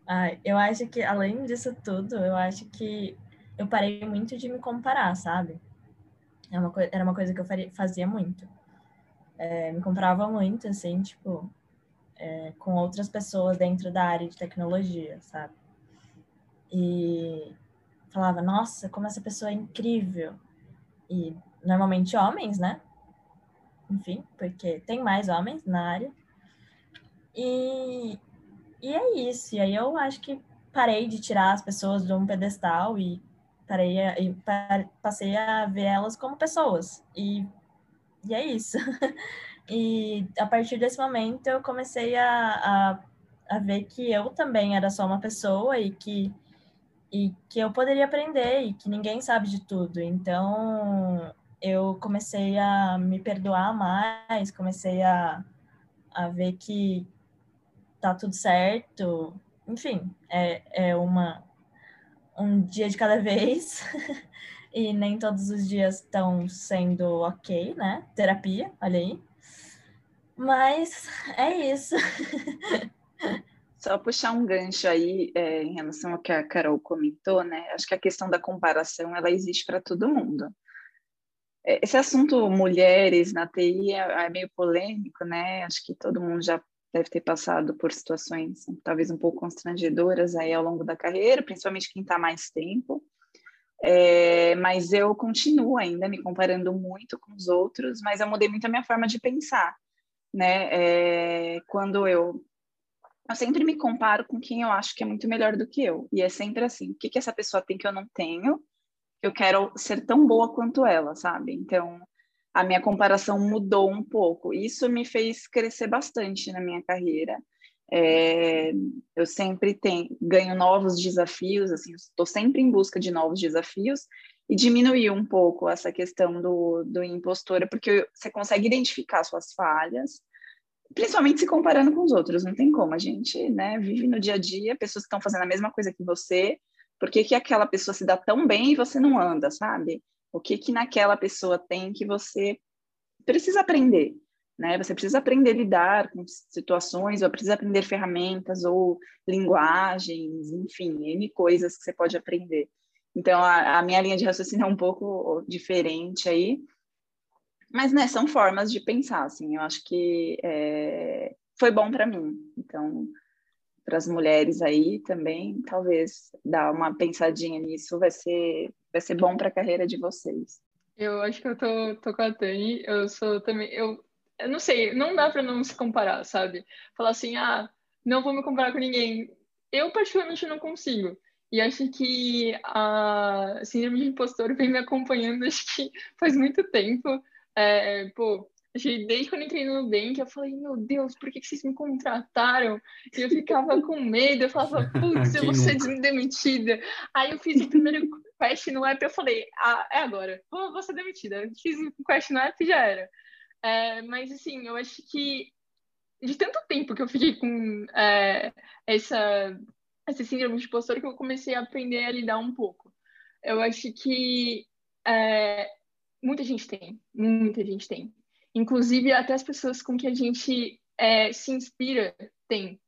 Ai, eu acho que, além disso tudo, eu acho que eu parei muito de me comparar, sabe? É uma era uma coisa que eu fazia muito. É, me comparava muito, assim, tipo, é, com outras pessoas dentro da área de tecnologia, sabe? E falava, nossa, como essa pessoa é incrível. E normalmente homens, né? Enfim, porque tem mais homens na área. E, e é isso. E aí eu acho que parei de tirar as pessoas de um pedestal e parei a, e passei a ver elas como pessoas. E, e é isso. *laughs* E a partir desse momento eu comecei a, a, a ver que eu também era só uma pessoa e que, e que eu poderia aprender e que ninguém sabe de tudo. Então eu comecei a me perdoar mais, comecei a, a ver que tá tudo certo. Enfim, é, é uma, um dia de cada *laughs* vez. e nem todos os dias estão sendo ok, né? Terapia, olha aí. Mas é isso. *laughs* Só puxar um gancho aí é, em relação ao que a Carol comentou, né? Acho que a questão da comparação ela existe para todo mundo. É, esse assunto mulheres na TI é, é, meio polêmico, né? Acho que todo mundo já deve ter passado por situações talvez um pouco constrangedoras aí ao longo da carreira, principalmente quem está mais tempo. É, mas eu continuo ainda me comparando muito com os outros, mas eu mudei muito a minha forma de pensar né? É, quando eu eu sempre me comparo com quem eu acho que é muito melhor do que eu. E é sempre assim, o que, que essa pessoa tem que eu não tenho? Eu quero ser tão boa quanto ela, sabe? Então, a minha comparação mudou um pouco. Isso me fez crescer bastante na minha carreira. É, eu sempre tenho, ganho novos desafios, assim, estou sempre em busca de novos desafios e diminuir um pouco essa questão do, do impostora, porque você consegue identificar suas falhas, principalmente se comparando com os outros, não tem como, a gente né, vive no dia a dia, pessoas que estão fazendo a mesma coisa que você, por que, que aquela pessoa se dá tão bem e você não anda, sabe? O que que naquela pessoa tem que você precisa aprender, né? Você precisa aprender a lidar com situações, ou precisa aprender ferramentas, ou linguagens, enfim, N coisas que você pode aprender. Então, a, a, minha linha de raciocínio é um pouco diferente aí. Mas, né, são formas de pensar, assim. Eu acho que é, foi bom para mim. Então, para as mulheres aí também, talvez dar uma pensadinha nisso vai ser, vai ser bom para a carreira de vocês. Eu acho que eu tô, tô com a Tani. Eu sou também... Eu eu não sei, não dá para não se comparar, sabe? Falar assim, ah, não vou me comparar com ninguém. Eu, particularmente, não consigo. E acho que a síndrome de impostor vem me acompanhando, *laughs* acho que faz muito tempo. É, pô, desde quando entrei no Nubank, eu falei, meu Deus, por que, vocês me contrataram? E eu ficava com medo, eu falava, putz, eu vou ser demitida. Aí eu fiz o primeiro quest no app, eu falei, ah, é agora, vou, vou ser demitida. Fiz o quest no app e já era. É, mas, assim, eu acho que de tanto tempo que eu fiquei com é, essa, essa síndrome de impostor que eu comecei a aprender a lidar um pouco. Eu acho que é, muita gente tem, muita gente tem. Inclusive, até as pessoas com que a gente é, se inspira têm.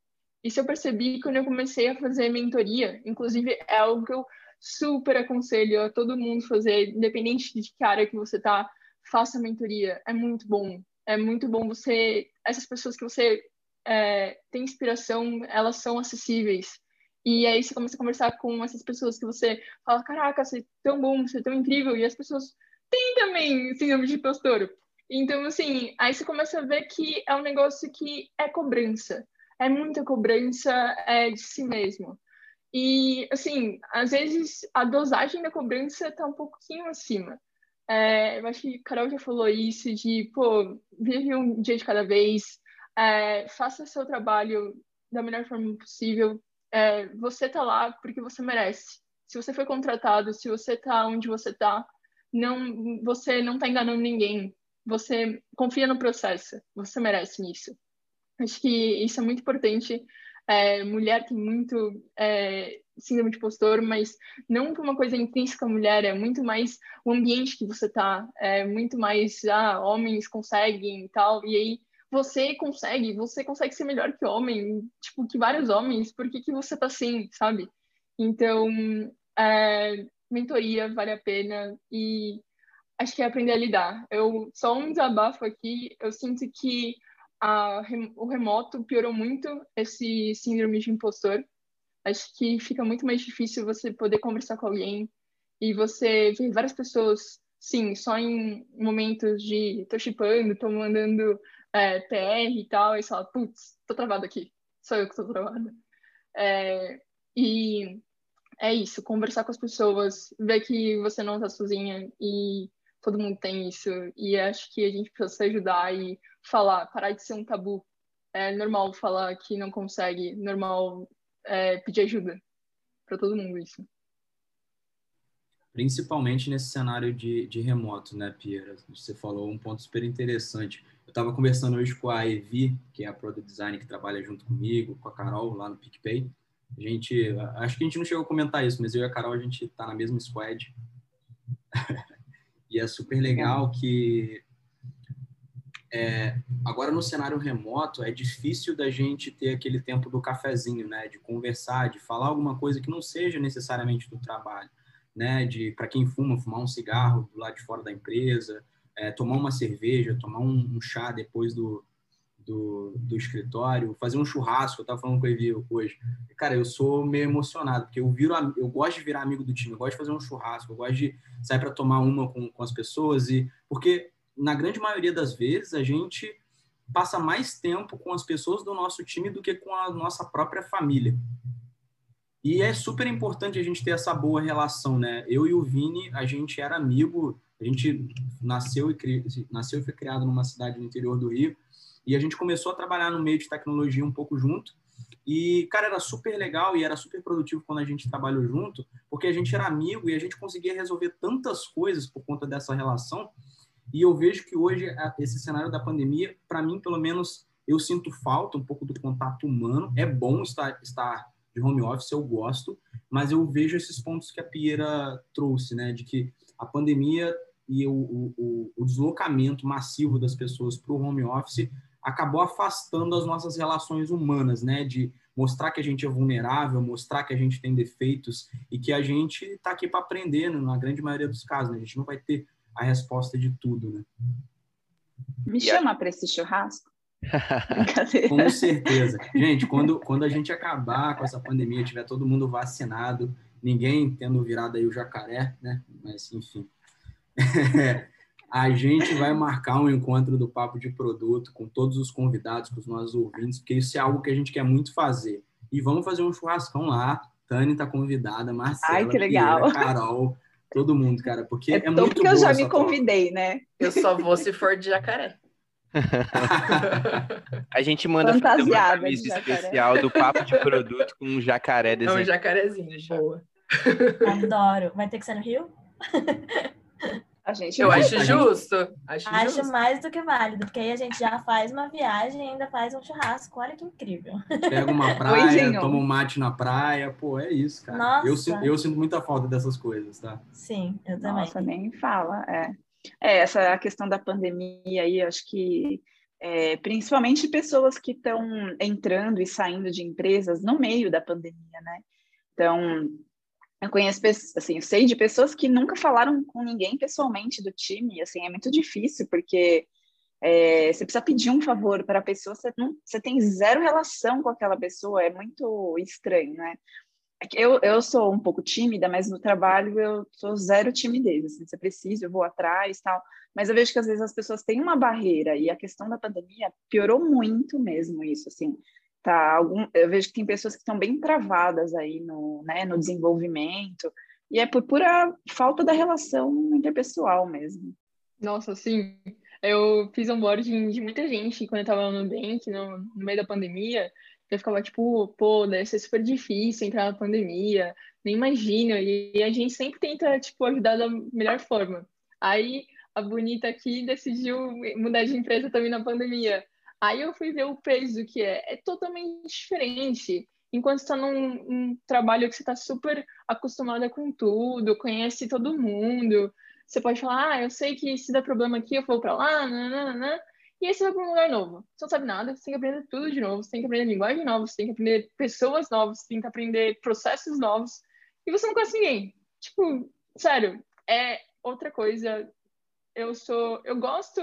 Isso eu percebi quando eu comecei a fazer mentoria. Inclusive, é algo que eu super aconselho a todo mundo fazer, independente de que área que você tá, faça mentoria. É muito bom. É muito bom você... Essas pessoas que você é, tem inspiração, elas são acessíveis. E aí você começa a conversar com essas pessoas que você fala, caraca, você é tão bom, você é tão incrível. E as pessoas têm também síndrome de impostor. Então, assim, aí você começa a ver que é um negócio que é cobrança. É muita cobrança é, de si mesmo. E, assim, às vezes a dosagem da cobrança tá um pouquinho acima. É, eu acho que Carol já falou isso, de, pô, vive um dia de cada vez, é, faça seu trabalho da melhor forma possível. É, você tá lá porque você merece. Se você foi contratado, se você tá onde você tá, não, você não tá enganando ninguém você confia no processo, você merece isso. Acho que isso é muito importante. É, mulher tem muito é, síndrome de postor, mas não por uma coisa intrínseca à mulher, é muito mais o ambiente que você tá, é muito mais, ah, homens conseguem e tal, e aí você consegue, você consegue ser melhor que homem, tipo, que vários homens, por que, que você tá assim, sabe? Então, é, mentoria vale a pena e acho que é aprender a lidar. Eu só um desabafo aqui, eu sinto que a, o remoto piorou muito esse síndrome de impostor. Acho que fica muito mais difícil você poder conversar com alguém e você ver várias pessoas, sim, só em momentos de tô chipando, tô mandando é, PR e tal, e você fala, putz, tô travado aqui, sou eu que tô travada. É, e é isso, conversar com as pessoas, ver que você não tá sozinha e todo mundo tem isso e acho que a gente precisa se ajudar e falar, parar de ser um tabu. É normal falar que não consegue, normal é, pedir ajuda para todo mundo isso. Principalmente nesse cenário de, de remoto, né, Pierre? Você falou um ponto super interessante. Eu estava conversando hoje com a Evi, que é a product design que trabalha junto comigo, com a Carol lá no PicPay. A gente, acho que a gente não chegou a comentar isso, mas eu e a Carol a gente está na mesma squad. *laughs* E é super legal que é, agora no cenário remoto é difícil da gente ter aquele tempo do cafezinho, né? De conversar, de falar alguma coisa que não seja necessariamente do trabalho, né? De para quem fuma, fumar um cigarro do lado de fora da empresa, é, tomar uma cerveja, tomar um, um chá depois do, do, do escritório, fazer um churrasco, eu estava falando com o hoje. Cara, eu sou meio emocionado, porque eu viro, eu gosto de virar amigo do time, eu gosto de fazer um churrasco, eu gosto de sair para tomar uma com, com as pessoas, e porque na grande maioria das vezes a gente passa mais tempo com as pessoas do nosso time do que com a nossa própria família. E é super importante a gente ter essa boa relação, né? Eu e o Vini, a gente era amigo, a gente nasceu e, nasceu e foi criado numa cidade no interior do Rio, e a gente começou a trabalhar no meio de tecnologia um pouco junto. E, cara, era super legal e era super produtivo quando a gente trabalhou junto, porque a gente era amigo e a gente conseguia resolver tantas coisas por conta dessa relação. E eu vejo que hoje, esse cenário da pandemia, para mim, pelo menos, eu sinto falta um pouco do contato humano. É bom estar, estar de home office, eu gosto, mas eu vejo esses pontos que a Pieira trouxe, né? De que a pandemia e o, o, o deslocamento massivo das pessoas para o home office acabou afastando as nossas relações humanas, né? De mostrar que a gente é vulnerável, mostrar que a gente tem defeitos e que a gente está aqui para aprender, né? na grande maioria dos casos. Né? A gente não vai ter a resposta de tudo, né? Me chama para esse churrasco. *laughs* com certeza. Gente, quando, quando a gente acabar com essa pandemia, tiver todo mundo vacinado, ninguém tendo virado aí o jacaré, né? Mas, enfim. *laughs* A gente vai marcar um encontro do Papo de Produto com todos os convidados, com os nossos ouvintes, porque isso é algo que a gente quer muito fazer. E vamos fazer um churrascão lá. Tânia está convidada, Marcela, Ai, que legal. Pieira, Carol, todo mundo, cara, porque é, É, é tão muito porque eu já me troca. convidei, né? Eu só vou se for de jacaré. *laughs* A gente manda fazer uma camisa especial do papo de produto com um jacaré É um jacarezinho, boa. Adoro. Vai ter que ser no Rio? *laughs* A gente Eu acho justo. Acho, Acho justo. mais do que válido, porque aí a gente já faz uma viagem e ainda faz um churrasco. Olha que incrível. Pega uma *laughs* praia, toma um mate na praia, pô, é isso, cara. Nossa. Eu, sinto- eu sinto muita falta dessas coisas, tá? Sim, eu também. Nossa, nem fala. É. é, essa a questão da pandemia aí, eu acho que é, principalmente pessoas que estão entrando e saindo de empresas no meio da pandemia, né? Então, eu conheço, assim, eu sei de pessoas que nunca falaram com ninguém pessoalmente do time, assim, é muito difícil, porque é, você precisa pedir um favor para a pessoa, você, não, você tem zero relação com aquela pessoa, é muito estranho, né? É Eu, eu sou um pouco tímida, mas no trabalho eu sou zero timidez. Assim, se eu preciso, eu vou atrás tal. Mas eu vejo que às vezes as pessoas têm uma barreira e a questão da pandemia piorou muito mesmo isso. Assim, tá? Algum, eu vejo que tem pessoas que estão bem travadas aí no, né, no desenvolvimento e é por pura falta da relação interpessoal mesmo. Nossa, sim. Eu fiz onboarding de muita gente quando eu tava no Nubank, no, no meio da pandemia. Eu ficava tipo, pô, deve ser super difícil entrar na pandemia, nem imagina. E, e a gente sempre tenta, tipo, ajudar da melhor forma. Aí a bonita aqui decidiu mudar de empresa também na pandemia. Aí eu fui ver o peso que é. É totalmente diferente. Enquanto está num, trabalho que você está super acostumada com tudo, conhece todo mundo, você pode falar, ah, eu sei que se der problema aqui, eu vou para lá, nananana. E aí você vai para um lugar novo. Você não sabe nada, você tem que aprender tudo de novo, você tem que aprender linguagem nova, você tem que aprender pessoas novas, você tem que aprender processos novos. E você não conhece ninguém. Tipo, sério, é outra coisa. Eu sou, eu gosto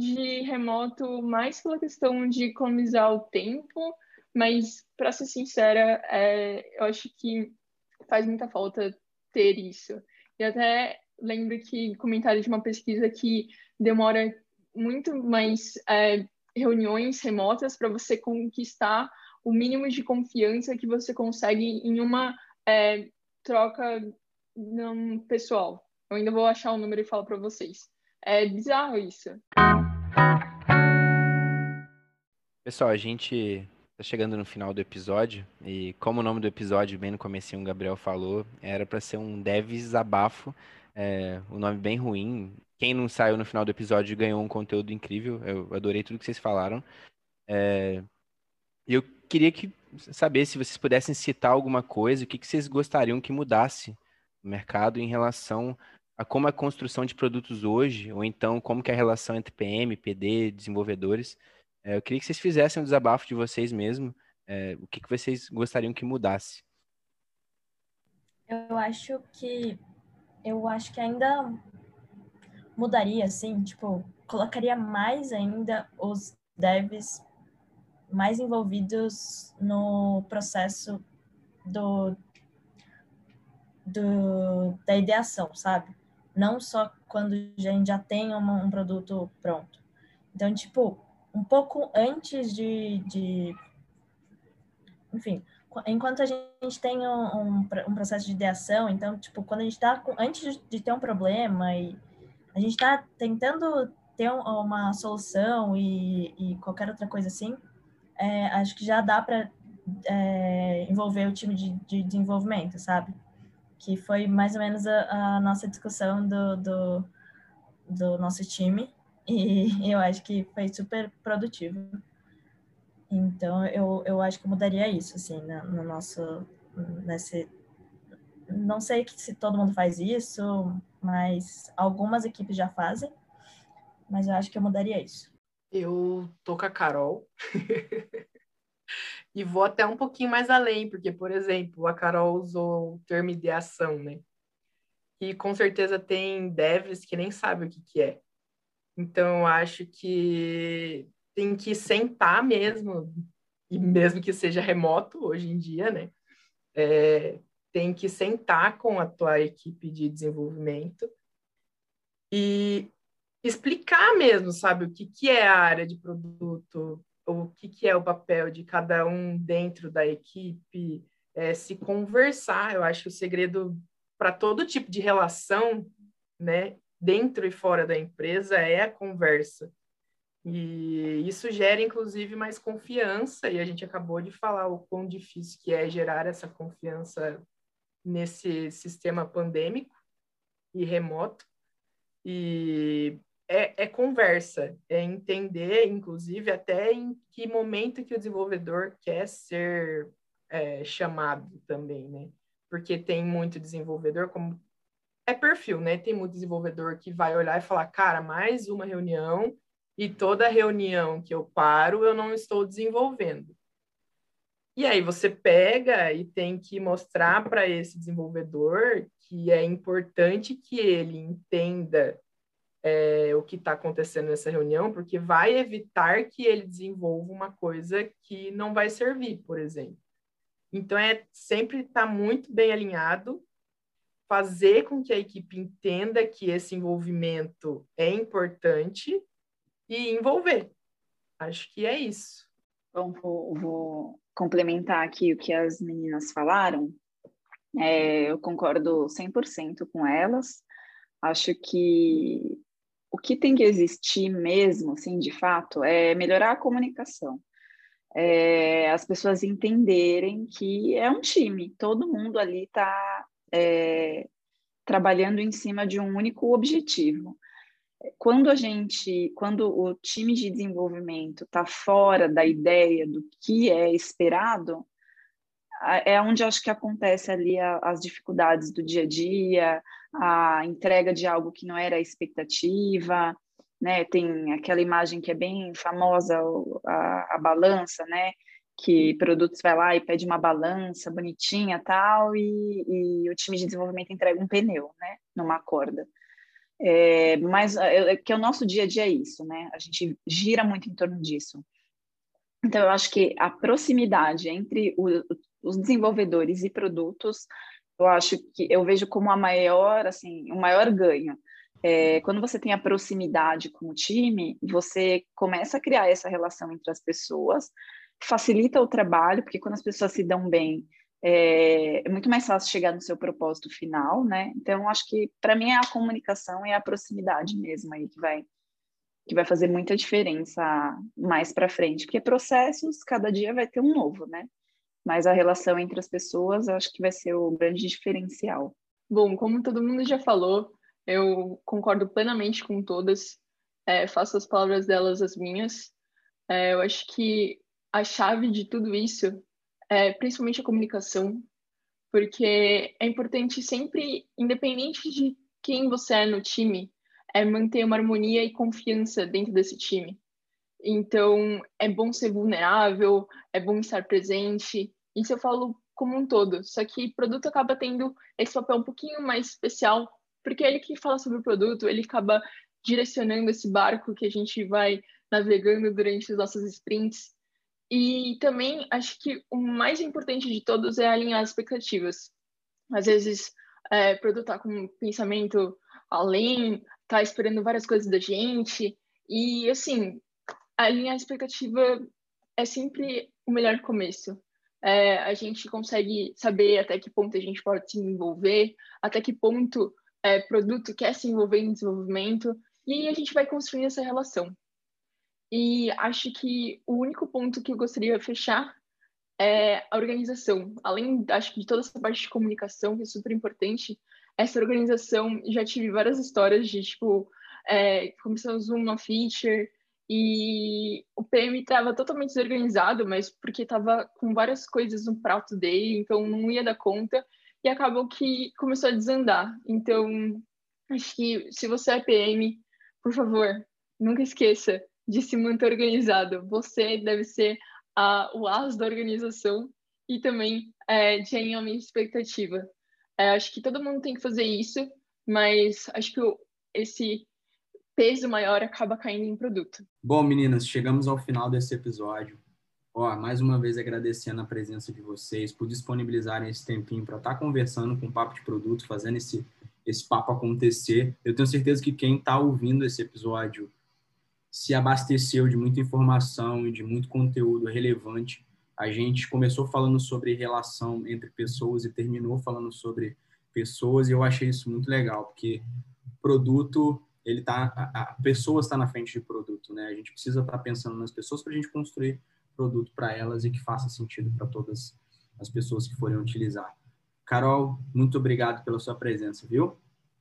de remoto mais pela questão de economizar o tempo, mas para ser sincera, é, eu acho que faz muita falta ter isso. E até lembro que comentário de uma pesquisa que demora muito mais é, reuniões remotas para você conquistar o mínimo de confiança que você consegue em uma é, troca não, pessoal. Eu ainda vou achar o número e falo para vocês. É bizarro isso. Pessoal, a gente tá chegando no final do episódio e como o nome do episódio, bem no comecinho, o Gabriel falou, era para ser um dev desabafo, é, um nome bem ruim. Quem não saiu no final do episódio ganhou um conteúdo incrível. Eu adorei tudo que vocês falaram. É, eu queria que, saber se vocês pudessem citar alguma coisa, o que, que vocês gostariam que mudasse no mercado em relação a como é a construção de produtos hoje, ou então como que é a relação entre PM, PD, desenvolvedores. É, eu queria que vocês fizessem um desabafo de vocês mesmo. É, o que, que vocês gostariam que mudasse? Eu acho que eu acho que ainda mudaria, assim, tipo, colocaria mais ainda os devs mais envolvidos no processo do, do da ideação, sabe? Não só quando a gente já tem uma, um produto pronto. Então, tipo, um pouco antes de, de enfim, enquanto a gente tem um, um, processo de ideação, então, tipo, quando a gente está, antes de ter um problema e a gente está tentando ter uma solução e, e, qualquer outra coisa assim, é, acho que já dá para é, envolver o time de, de, desenvolvimento, sabe? Que foi mais ou menos a, a nossa discussão do, do, do nosso time e eu acho que foi super produtivo. Então, eu, eu acho que mudaria isso, assim, no nosso, nesse... Não sei se todo mundo faz isso, mas algumas equipes já fazem, mas eu acho que eu mudaria isso. Eu tô com a Carol *laughs* e vou até um pouquinho mais além, porque, por exemplo, a Carol usou o termo ideação, né? E com certeza tem devs que nem sabem o que, que é. Então, acho que tem que sentar mesmo, e mesmo que seja remoto hoje em dia, né? É, tem que sentar com a tua equipe de desenvolvimento e explicar mesmo, sabe, o que, que é a área de produto, o que, que é o papel de cada um dentro da equipe, é, se conversar. Eu acho que o segredo para todo tipo de relação, né, dentro e fora da empresa, é a conversa. E isso gera, inclusive, mais confiança, e a gente acabou de falar o quão difícil que é gerar essa confiança nesse sistema pandêmico e remoto. E é, é, conversa, é entender, inclusive, até em que momento que o desenvolvedor quer ser é, chamado também, né? Porque tem muito desenvolvedor, como é perfil, né? Tem muito desenvolvedor que vai olhar e falar, cara, mais uma reunião e toda reunião que eu paro eu não estou desenvolvendo. E aí você pega e tem que mostrar para esse desenvolvedor que é importante que ele entenda é, o que está acontecendo nessa reunião, porque vai evitar que ele desenvolva uma coisa que não vai servir, por exemplo. Então, é sempre estar tá muito bem alinhado, fazer com que a equipe entenda que esse envolvimento é importante e envolver. Acho que é isso. Bom, vou, vou complementar aqui o que as meninas falaram. É, eu concordo 100% com elas. Acho que o que tem que existir mesmo, assim, de fato, é melhorar a comunicação. É, as pessoas entenderem que é um time, todo mundo ali está é, trabalhando em cima de um único objetivo. Quando a gente, quando o time de desenvolvimento está fora da ideia do que é esperado, é onde acho que acontece ali as dificuldades do dia a dia, a entrega de algo que não era a expectativa, né? Tem aquela imagem que é bem famosa, a, a balança, né? Que produtos vai lá e pede uma balança bonitinha tal, e, e o time de desenvolvimento entrega um pneu, né? Numa corda. É, mas é, é, que é o nosso dia a dia é isso, né? A gente gira muito em torno disso. Então, eu acho que a proximidade entre o, os desenvolvedores e produtos eu acho que eu vejo como a maior, assim, o maior ganho. É, quando você tem a proximidade com o time, você começa a criar essa relação entre as pessoas, facilita o trabalho, porque quando as pessoas se dão bem, é, é muito mais fácil chegar no seu propósito final, né? Então, acho que para mim é a comunicação e a proximidade mesmo aí que vai que vai fazer muita diferença mais para frente, porque processos cada dia vai ter um novo, né? mas a relação entre as pessoas acho que vai ser o grande diferencial. Bom, como todo mundo já falou, eu concordo plenamente com todas, é, faço as palavras delas as minhas. É, eu acho que a chave de tudo isso é principalmente a comunicação, porque é importante sempre, independente de quem você é no time, é manter uma harmonia e confiança dentro desse time. Então, é bom ser vulnerável, é bom estar presente. Isso eu falo como um todo. Só que produto acaba tendo esse papel um pouquinho mais especial, porque ele que fala sobre o produto, ele acaba direcionando esse barco que a gente vai navegando durante as nossas sprints. E também acho que o mais importante de todos é alinhar as expectativas. Às vezes, é, está com um pensamento além, está esperando várias coisas da gente. E, assim, alinhar a expectativa é sempre o melhor começo. É, a gente consegue saber até que ponto a gente pode se envolver, até que ponto é, produto quer se envolver em desenvolvimento, e aí a gente vai construindo essa relação. E acho que o único ponto que eu gostaria de fechar é a organização. Além, acho que de toda essa parte de comunicação, que é super importante, essa organização, já tive várias histórias de, tipo, é, começamos uma feature, e o PM estava totalmente desorganizado, mas porque estava com várias coisas no prato dele, então não ia dar conta. E acabou que começou a desandar. Então, acho que se você é PM, por favor, nunca esqueça de se manter organizado. Você deve ser a, o as da organização e também é, de alinhamento de expectativa. É, acho que todo mundo tem que fazer isso, mas acho que esse peso maior acaba caindo em produto. Bom, meninas, chegamos ao final desse episódio. Ó, mais uma vez agradecendo a presença de vocês por disponibilizarem esse tempinho para estar tá conversando com o Papo de Produto, fazendo esse, esse papo acontecer. Eu tenho certeza que quem está ouvindo esse episódio se abasteceu de muita informação e de muito conteúdo relevante. A gente começou falando sobre relação entre pessoas e terminou falando sobre pessoas e eu achei isso muito legal, porque produto, ele tá a, a pessoa está na frente de produto, né? A gente precisa estar tá pensando nas pessoas para a gente construir produto para elas e que faça sentido para todas as pessoas que forem utilizar. Carol, muito obrigado pela sua presença, viu?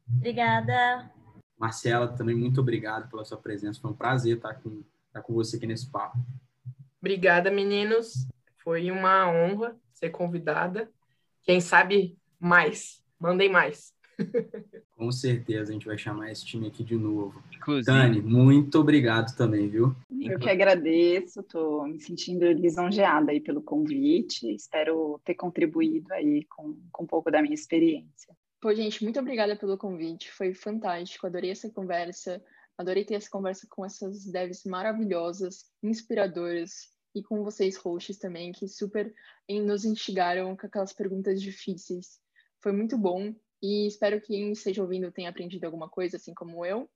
Obrigada. Marcela, também muito obrigado pela sua presença. Foi um prazer estar com, estar com você aqui nesse papo. Obrigada, meninos. Foi uma honra ser convidada. Quem sabe mais. Mandem mais. *laughs* Com certeza a gente vai chamar esse time aqui de novo. Inclusive. Tani, muito obrigado também, viu? Eu que agradeço, estou me sentindo lisonjeada aí pelo convite. Espero ter contribuído aí com, com um pouco da minha experiência. Pô, gente, muito obrigada pelo convite. Foi fantástico. Adorei essa conversa. Adorei ter essa conversa com essas devs maravilhosas, inspiradoras e com vocês, hosts também, que super nos instigaram com aquelas perguntas difíceis. Foi muito bom e espero que quem esteja ouvindo tenha aprendido alguma coisa, assim como eu.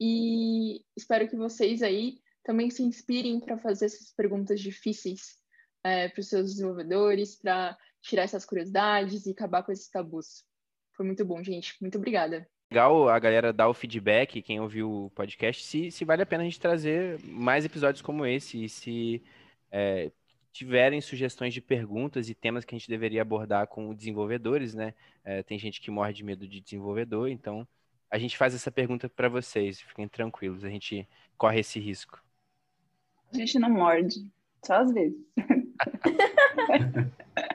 E espero que vocês aí também se inspirem para fazer essas perguntas difíceis é, para os seus desenvolvedores, para tirar essas curiosidades e acabar com esses tabus. Foi muito bom, gente. Muito obrigada. Legal a galera dar o feedback, quem ouviu o podcast, se, se vale a pena a gente trazer mais episódios como esse, e se é, tiverem sugestões de perguntas e temas que a gente deveria abordar com desenvolvedores, né? É, tem gente que morre de medo de desenvolvedor, então a gente faz essa pergunta para vocês, fiquem tranquilos, a gente corre esse risco. A gente não morde, só às vezes. *laughs*